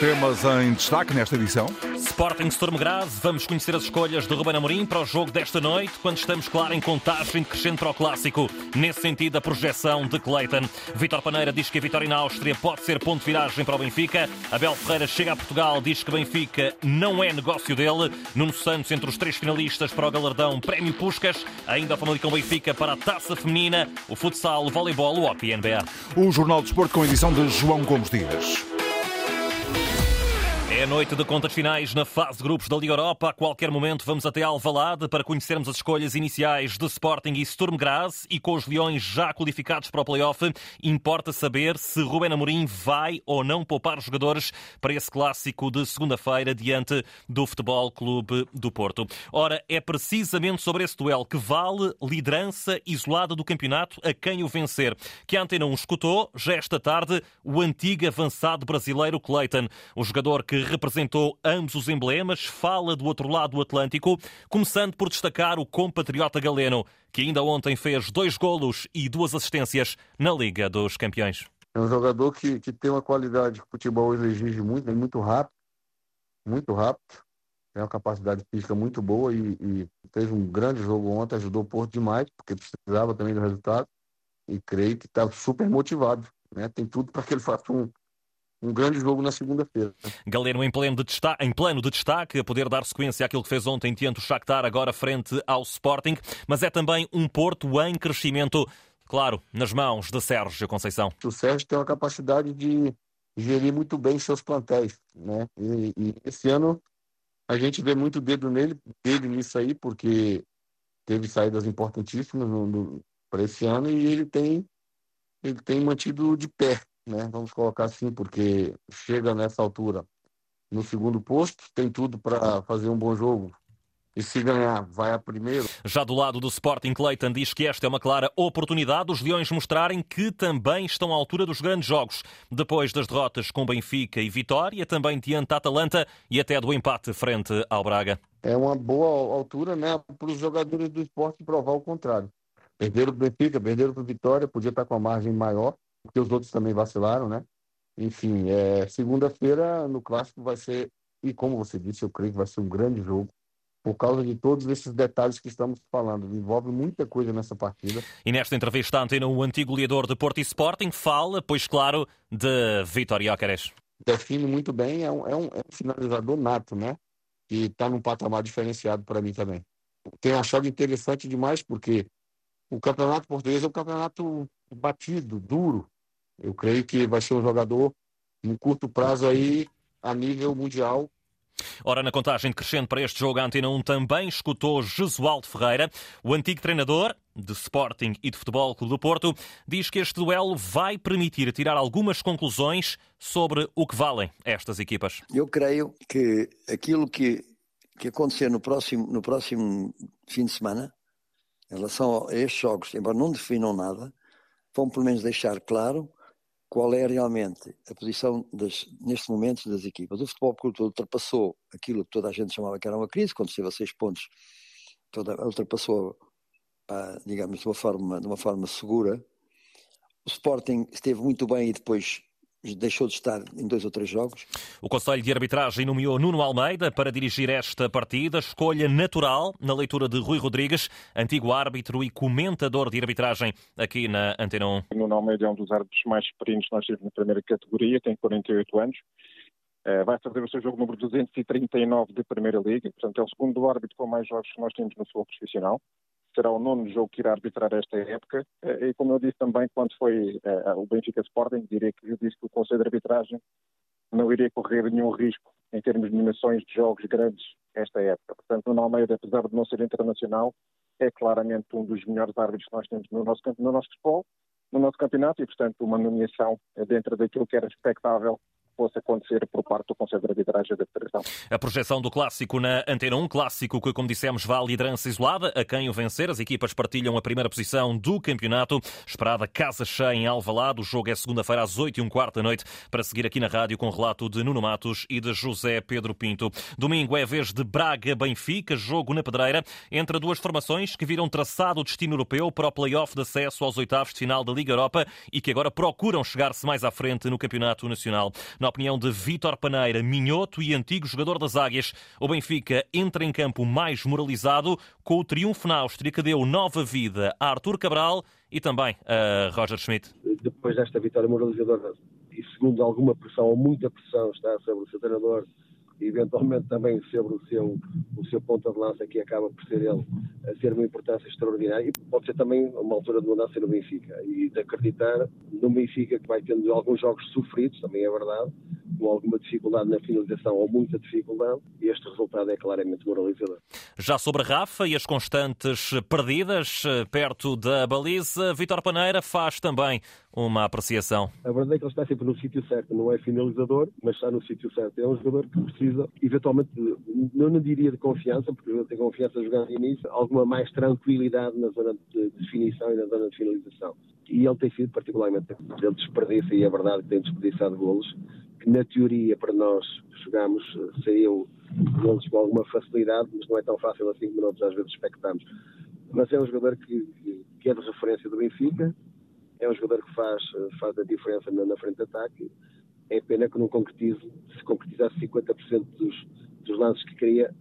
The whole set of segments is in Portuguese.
Temas em destaque nesta edição. Sporting Storm Graz, vamos conhecer as escolhas de Ruben Amorim para o jogo desta noite, quando estamos, claro, em contagem crescente para o Clássico. Nesse sentido, a projeção de Clayton. Vitor Paneira diz que a vitória na Áustria pode ser ponto de viragem para o Benfica. Abel Ferreira chega a Portugal, diz que Benfica não é negócio dele. Nuno Santos entre os três finalistas para o galardão Prémio Puscas. Ainda a Famalicão Benfica para a Taça Feminina, o futsal, o voleibol, o hockey NBA. O Jornal de Esporte com a edição de João Gomes Dias. É noite de contas finais na fase de grupos da Liga Europa. A qualquer momento vamos até Alvalade para conhecermos as escolhas iniciais de Sporting e Sturm Graz e com os Leões já qualificados para o play-off, importa saber se Ruben Amorim vai ou não poupar os jogadores para esse clássico de segunda-feira diante do Futebol Clube do Porto. Ora, é precisamente sobre esse duelo que vale liderança isolada do campeonato a quem o vencer, que a Antena 1 escutou já esta tarde o antigo avançado brasileiro Clayton, o jogador que representou ambos os emblemas, fala do outro lado do Atlântico, começando por destacar o compatriota galeno, que ainda ontem fez dois golos e duas assistências na Liga dos Campeões. É um jogador que, que tem uma qualidade que o futebol exige muito, é muito rápido, muito rápido, tem uma capacidade física muito boa e, e fez um grande jogo ontem, ajudou o Porto demais, porque precisava também do resultado, e creio que está super motivado, né? tem tudo para que ele faça um, um grande jogo na segunda-feira. Galeno em plano, de destaque, em plano de destaque, a poder dar sequência àquilo que fez ontem diante o Shakhtar, agora frente ao Sporting, mas é também um Porto em crescimento, claro, nas mãos de Sérgio Conceição. O Sérgio tem uma capacidade de gerir muito bem seus plantéis, né? E, e esse ano a gente vê muito dedo nele, dele nisso aí, porque teve saídas importantíssimas para esse ano e ele tem ele tem mantido de pé né? Vamos colocar assim, porque chega nessa altura no segundo posto, tem tudo para fazer um bom jogo. E se ganhar, vai a primeiro. Já do lado do Sporting, Clayton diz que esta é uma clara oportunidade os Leões mostrarem que também estão à altura dos grandes jogos. Depois das derrotas com Benfica e Vitória, também diante da Atalanta e até do empate frente ao Braga. É uma boa altura né, para os jogadores do esporte provar o contrário. Perderam para o Benfica, perderam para o Vitória, podia estar com a margem maior porque os outros também vacilaram, né? Enfim, é, segunda-feira no clássico vai ser, e como você disse, eu creio que vai ser um grande jogo, por causa de todos esses detalhes que estamos falando. Envolve muita coisa nessa partida. E nesta entrevista à antena, o antigo goleador de Porto e Sporting fala, pois claro, de Vitor Jóqueres. Define muito bem, é um, é um, é um finalizador nato, né? E está num patamar diferenciado para mim também. Tenho achado interessante demais, porque o campeonato português é um campeonato batido, duro. Eu creio que vai ser um jogador no curto prazo aí a nível mundial. Ora, na contagem crescente para este jogo, a Antena 1 também escutou Jesualdo Ferreira, o antigo treinador de Sporting e de Futebol Clube do Porto, diz que este duelo vai permitir tirar algumas conclusões sobre o que valem estas equipas. Eu creio que aquilo que, que acontecer no próximo, no próximo fim de semana, em relação a estes jogos, embora não definam nada, vão pelo menos deixar claro qual é realmente a posição das, neste momento das equipas. O Futebol Clube ultrapassou aquilo que toda a gente chamava que era uma crise, quando esteve a seis pontos, toda, ultrapassou, digamos, de uma, forma, de uma forma segura. O Sporting esteve muito bem e depois deixou de estar em dois ou três jogos. O Conselho de Arbitragem nomeou Nuno Almeida para dirigir esta partida, escolha natural na leitura de Rui Rodrigues, antigo árbitro e comentador de arbitragem aqui na Antena 1. Nuno Almeida é um dos árbitros mais experientes que nós temos na primeira categoria, tem 48 anos. Eh, vai fazer o seu jogo número 239 de Primeira Liga, portanto é o segundo árbitro com mais jogos que nós temos no futebol profissional será o nono jogo que irá arbitrar esta época. Eh, e como eu disse também, quando foi uh, o Benfica Sporting, direi que eu disse que o Conselho de Arbitragem não iria correr nenhum risco em termos de nomeações de jogos grandes esta época. Portanto, o Almeida, apesar de não ser internacional, é claramente um dos melhores árbitros que nós temos no nosso, no nosso futebol, no nosso campeonato, e, portanto, uma nomeação dentro daquilo que era expectável fosse acontecer por parte do Conselho de Arbitragem da Federação. A projeção do clássico na Antena 1, clássico que, como dissemos, vá à liderança isolada, a quem o vencer. As equipas partilham a primeira posição do campeonato. Esperada casa cheia em Alvalade. O jogo é segunda-feira às 8 e um quarto da noite, para seguir aqui na rádio com relato de Nuno Matos e de José Pedro Pinto. Domingo é vez de Braga-Benfica, jogo na pedreira, entre duas formações que viram traçado o destino europeu para o play-off de acesso aos oitavos de final da Liga Europa e que agora procuram chegar-se mais à frente no Campeonato Nacional. Opinião de Vítor Paneira, minhoto e antigo jogador das Águias. O Benfica entra em campo mais moralizado com o triunfo na Áustria que deu nova vida a Artur Cabral e também a Roger Schmidt. Depois desta vitória moralizadora e segundo alguma pressão ou muita pressão está sobre o seu treinador eventualmente também sobre o seu, o seu ponta de lança, que acaba por ser ele, a ter uma importância extraordinária. E pode ser também uma altura de mudança no Benfica e de acreditar no Benfica que vai tendo alguns jogos sofridos, também é verdade, com alguma dificuldade na finalização ou muita dificuldade, e este resultado é claramente moralizador. Já sobre Rafa e as constantes perdidas eh, perto da baliza, Vitor Paneira faz também uma apreciação. A verdade é que ele está sempre no sítio certo, não é finalizador, mas está no sítio certo. É um jogador que precisa, eventualmente, não, diria de confiança, porque ele tem confiança jogando início, alguma mais tranquilidade na zona de definição e na zona de finalização. E ele tem sido particularmente, ele desperdiça, e é verdade que tem desperdiçado golos, que na teoria para nós jogamos seriam golos com alguma facilidade, mas não é tão fácil assim como nós às vezes expectamos. Mas é um jogador que, que é de referência do Benfica, é um jogador que faz, faz a diferença na, na frente de ataque. É pena que não concretize, se concretizasse 50% dos, dos lances que queria,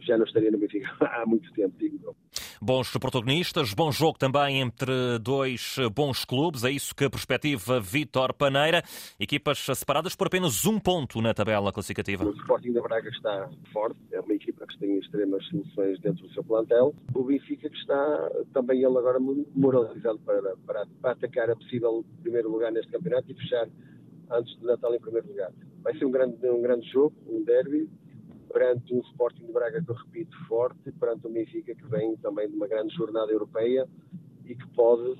já não estaria no Benfica há muito tempo, digo. Bons protagonistas, bom jogo também entre dois bons clubes, é isso que perspectiva Vítor Paneira. Equipas separadas por apenas um ponto na tabela classificativa. O Sporting da Braga está forte, é uma equipa que tem extremas soluções dentro do seu plantel. O Benfica que está também ele agora moralizado para, para, para atacar a possível primeiro lugar neste campeonato e fechar antes do Natal em primeiro lugar. Vai ser um grande, um grande jogo, um derby, perante um Sporting de Braga que eu repito forte, perante o Benfica que vem também de uma grande jornada europeia e que pode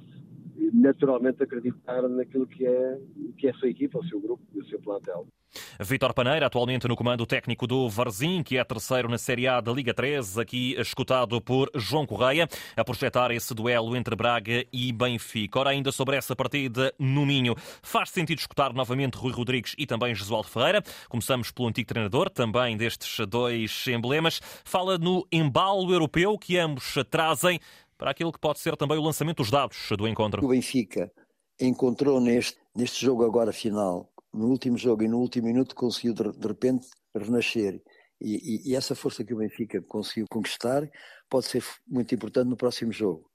naturalmente acreditar naquilo que é, que é a sua equipa, o seu grupo e o seu plantel. Vítor Paneira, atualmente no comando técnico do Varzim, que é terceiro na Série A da Liga 3, aqui escutado por João Correia, a projetar esse duelo entre Braga e Benfica. Ora, ainda sobre essa partida no Minho, faz sentido escutar novamente Rui Rodrigues e também Josualdo Ferreira. Começamos pelo antigo treinador, também destes dois emblemas. Fala no embalo europeu que ambos trazem para aquilo que pode ser também o lançamento dos dados do encontro. O Benfica encontrou neste, neste jogo agora final no último jogo e no último minuto conseguiu de, de repente renascer. E, e, e, essa força que o Benfica conseguiu conquistar pode ser muito importante no próximo jogo.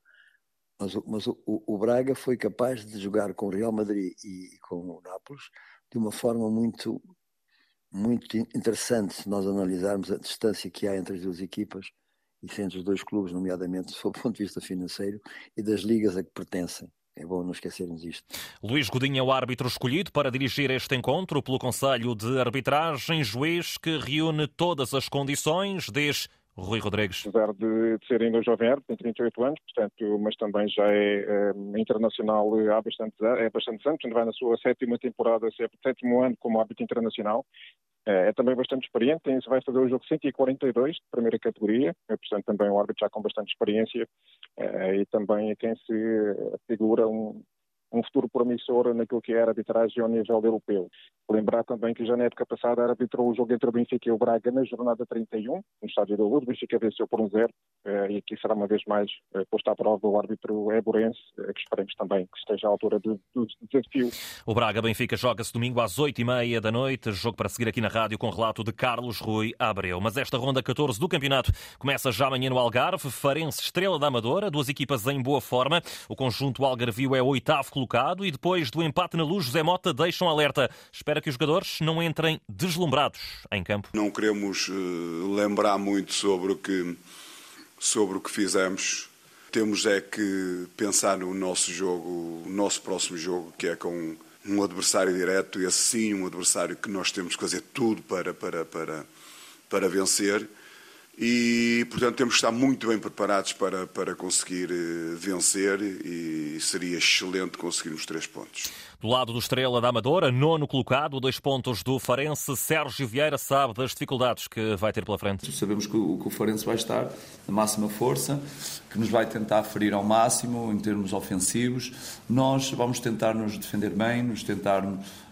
Mas, mas o, o, Braga foi capaz de jogar com o Real Madrid e, com o Nápoles de uma forma muito, muito interessante se nós analisarmos a distância que há entre as duas equipas e entre os dois clubes, nomeadamente do ponto de vista financeiro e das ligas a que pertencem. É bom não esquecermos isto. Luís Godinho é o árbitro escolhido para dirigir este encontro pelo Conselho de Arbitragem, juiz que reúne todas as condições, diz Rui Rodrigues. Apesar de, de ser ainda um jovem árbitro, tem 38 anos, portanto, mas também já é, é internacional há bastante, é bastante anos, vai na sua sétima temporada, sétimo ano como árbitro internacional. É, é também bastante experiente, tem, vai fazer o jogo 142 de primeira categoria, é, portanto também um árbitro já com bastante experiência é, e também é quem se figura um, um futuro promissor naquilo que é a arbitragem ao nível europeu. Lembrar também que já na época passada arbitrou o jogo entre o Benfica e o Braga na jornada 31, no estádio da Luz. O Benfica venceu por um zero eh, e aqui será uma vez mais eh, posto à prova o árbitro Eborense, eh, que esperemos também que esteja à altura do, do desafio. O Braga-Benfica joga-se domingo às 8h30 da noite, jogo para seguir aqui na rádio com relato de Carlos Rui Abreu. Mas esta ronda 14 do campeonato começa já amanhã no Algarve, Farense Estrela da Amadora, duas equipas em boa forma. O conjunto Algarvio é o oitavo colocado e depois do empate na luz, José Mota deixa um alerta. Espera que os jogadores não entrem deslumbrados em campo. Não queremos uh, lembrar muito sobre o que sobre o que fizemos. Temos é que pensar no nosso jogo, nosso próximo jogo, que é com um adversário direto e assim um adversário que nós temos que fazer tudo para para para para vencer e, portanto, temos que estar muito bem preparados para, para conseguir eh, vencer e seria excelente conseguirmos três pontos. Do lado do Estrela da Amadora, nono colocado, dois pontos do Farense. Sérgio Vieira sabe das dificuldades que vai ter pela frente. Sabemos que o, que o Farense vai estar na máxima força, que nos vai tentar ferir ao máximo em termos ofensivos. Nós vamos tentar nos defender bem, nos tentar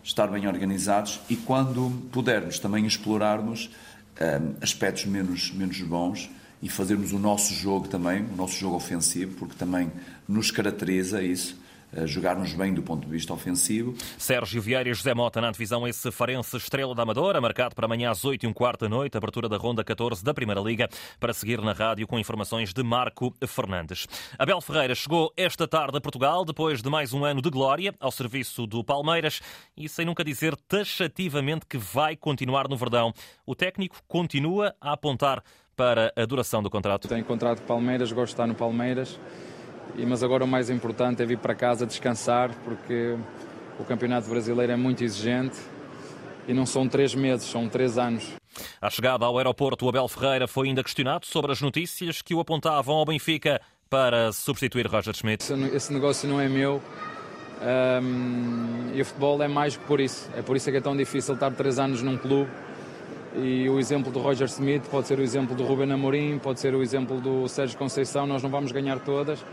estar bem organizados e, quando pudermos, também explorarmos um, aspectos menos, menos bons e fazermos o nosso jogo também, o nosso jogo ofensivo, porque também nos caracteriza isso. Jogarmos bem do ponto de vista ofensivo. Sérgio Vieira e José Mota na divisão esse Farense Estrela da Amadora, marcado para amanhã às 8 e um quarto da noite, abertura da ronda 14 da Primeira Liga, para seguir na rádio com informações de Marco Fernandes. Abel Ferreira chegou esta tarde a Portugal, depois de mais um ano de glória, ao serviço do Palmeiras, e sem nunca dizer taxativamente que vai continuar no Verdão. O técnico continua a apontar para a duração do contrato. Tenho contrato com Palmeiras, gosto de estar no Palmeiras mas agora o mais importante é vir para casa descansar, porque o Campeonato Brasileiro é muito exigente e não são três meses, são três anos. À chegada ao aeroporto, o Abel Ferreira foi ainda questionado sobre as notícias que o apontavam ao Benfica para substituir Roger Schmidt. Esse negócio não é meu. Um, e o futebol é mais que por isso. É por isso que é tão difícil estar três anos num clube. E o exemplo do Roger Smith pode ser o exemplo do Ruben Amorim, pode ser o exemplo do Sérgio Conceição. Nós não vamos ganhar todas,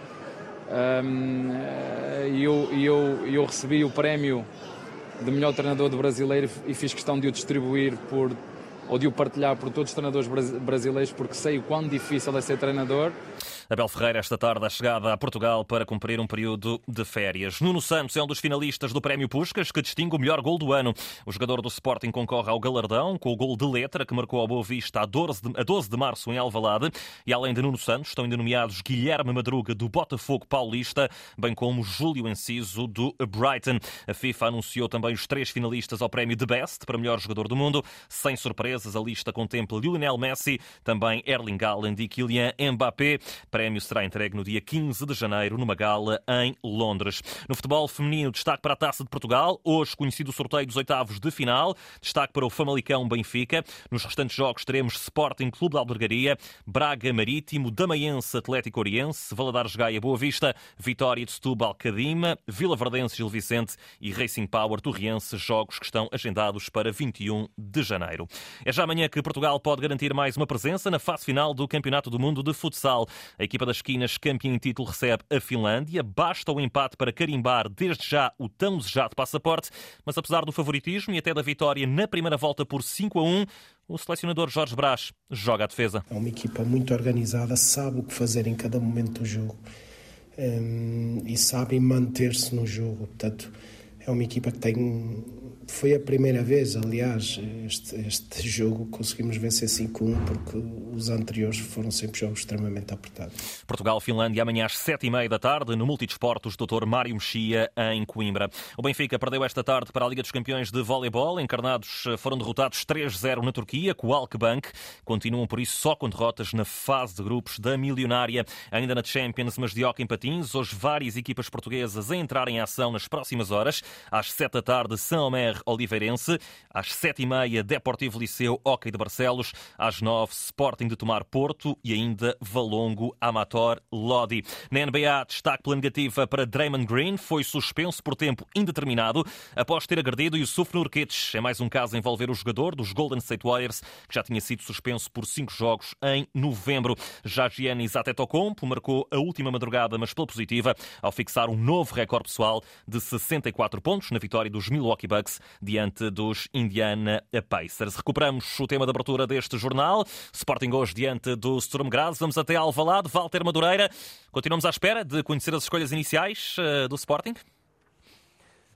e eu, eu, eu recebi o prémio de melhor treinador do brasileiro e fiz questão de o distribuir por ou de o partilhar por todos os treinadores brasileiros porque sei o quão difícil é ser treinador Abel Ferreira, esta tarde, a chegada a Portugal para cumprir um período de férias. Nuno Santos é um dos finalistas do Prémio Puscas, que distingue o melhor gol do ano. O jogador do Sporting concorre ao galardão com o gol de letra que marcou ao Boa Vista a 12 de, a 12 de março em Alvalade. E além de Nuno Santos, estão ainda nomeados Guilherme Madruga, do Botafogo Paulista, bem como Júlio Enciso, do Brighton. A FIFA anunciou também os três finalistas ao Prémio de Best para melhor jogador do mundo. Sem surpresas, a lista contempla Lionel Messi, também Erling Haaland e Kylian Mbappé prémio será entregue no dia 15 de janeiro numa gala em Londres. No futebol feminino, destaque para a Taça de Portugal, hoje conhecido o sorteio dos oitavos de final, destaque para o Famalicão Benfica. Nos restantes jogos teremos Sporting Clube de Albergaria, Braga Marítimo, Damaiense Atlético Oriense, Valadares Gaia Boa Vista, Vitória de Setúbal Cadima, Vila Verdense Gil Vicente e Racing Power Torriense, jogos que estão agendados para 21 de janeiro. É já amanhã que Portugal pode garantir mais uma presença na fase final do Campeonato do Mundo de Futsal. A equipa das esquinas, campeã em título, recebe a Finlândia. Basta o empate para carimbar desde já o tão desejado passaporte, mas apesar do favoritismo e até da vitória na primeira volta por 5 a 1, o selecionador Jorge Brás joga a defesa. É uma equipa muito organizada, sabe o que fazer em cada momento do jogo um, e sabe manter-se no jogo. Portanto, é uma equipa que tem foi a primeira vez, aliás, este, este jogo conseguimos vencer 5-1 porque os anteriores foram sempre jogos extremamente apertados. Portugal-Finlândia amanhã às 7h30 da tarde no Multidesportos Dr. Mário Mexia em Coimbra. O Benfica perdeu esta tarde para a Liga dos Campeões de Voleibol. Encarnados foram derrotados 3-0 na Turquia com o Alkbank. Continuam por isso só com derrotas na fase de grupos da milionária. Ainda na Champions, mas de hockey em patins. Hoje várias equipas portuguesas a entrar em ação nas próximas horas. Às 7 da tarde, São Omer Oliveirense. Às sete e meia, Deportivo Liceu, Hockey de Barcelos. Às nove, Sporting de Tomar Porto e ainda Valongo, Amator, Lodi. Na NBA, destaque pela negativa para Draymond Green. Foi suspenso por tempo indeterminado após ter agredido Yusuf Nurkic. É mais um caso envolver o jogador dos Golden State Warriors, que já tinha sido suspenso por cinco jogos em novembro. Já Giannis Antetokounmpo marcou a última madrugada, mas pela positiva, ao fixar um novo recorde pessoal de 64 pontos na vitória dos Milwaukee Bucks diante dos Indiana Pacers. Recuperamos o tema de abertura deste jornal. Sporting hoje diante do Sturm Graz. Vamos até Alvalade. Walter Madureira. Continuamos à espera de conhecer as escolhas iniciais eh, do Sporting.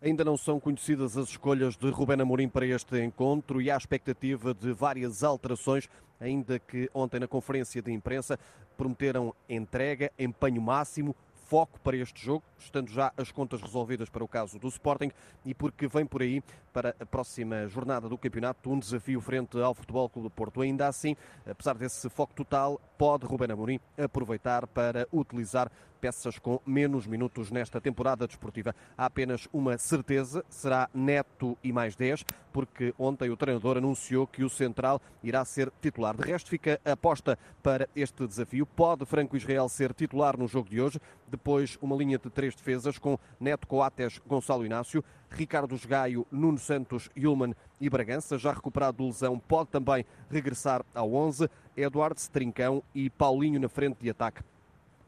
Ainda não são conhecidas as escolhas de Rubén Amorim para este encontro e há expectativa de várias alterações, ainda que ontem na conferência de imprensa prometeram entrega, empenho máximo, foco para este jogo, estando já as contas resolvidas para o caso do Sporting e porque vem por aí para a próxima jornada do campeonato um desafio frente ao Futebol Clube do Porto. Ainda assim, apesar desse foco total, pode Ruben Amorim aproveitar para utilizar peças com menos minutos nesta temporada desportiva. Há apenas uma certeza, será Neto e mais 10, porque ontem o treinador anunciou que o Central irá ser titular. De resto, fica a aposta para este desafio. Pode Franco Israel ser titular no jogo de hoje, depois uma linha de três defesas com Neto Coates, Gonçalo Inácio, Ricardo Gaio, Nuno Santos, Yulman e Bragança, já recuperado de lesão, pode também regressar ao 11, Eduardo Trincão e Paulinho na frente de ataque.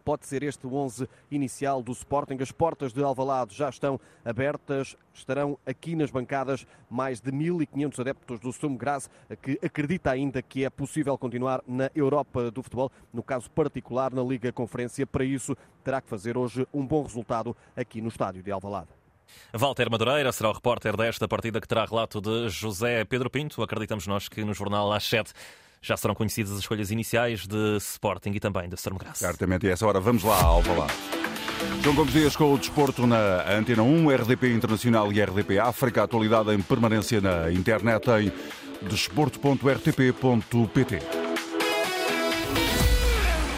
Pode ser este o 11 inicial do Sporting. As portas de Alvalade já estão abertas, estarão aqui nas bancadas mais de 1.500 adeptos do Sturm Graz, que acredita ainda que é possível continuar na Europa do futebol, no caso particular na Liga Conferência. Para isso, terá que fazer hoje um bom resultado aqui no estádio de Alvalade. Walter Madureira será o repórter desta partida que terá relato de José Pedro Pinto. Acreditamos nós que no jornal às 7 já serão conhecidas as escolhas iniciais de Sporting e também de Sturm. Certamente, e essa hora vamos lá Alvalade. João Gomes Dias com o desporto na Antena 1, RDP Internacional e RDP África. Atualidade em permanência na internet em desporto.rtp.pt.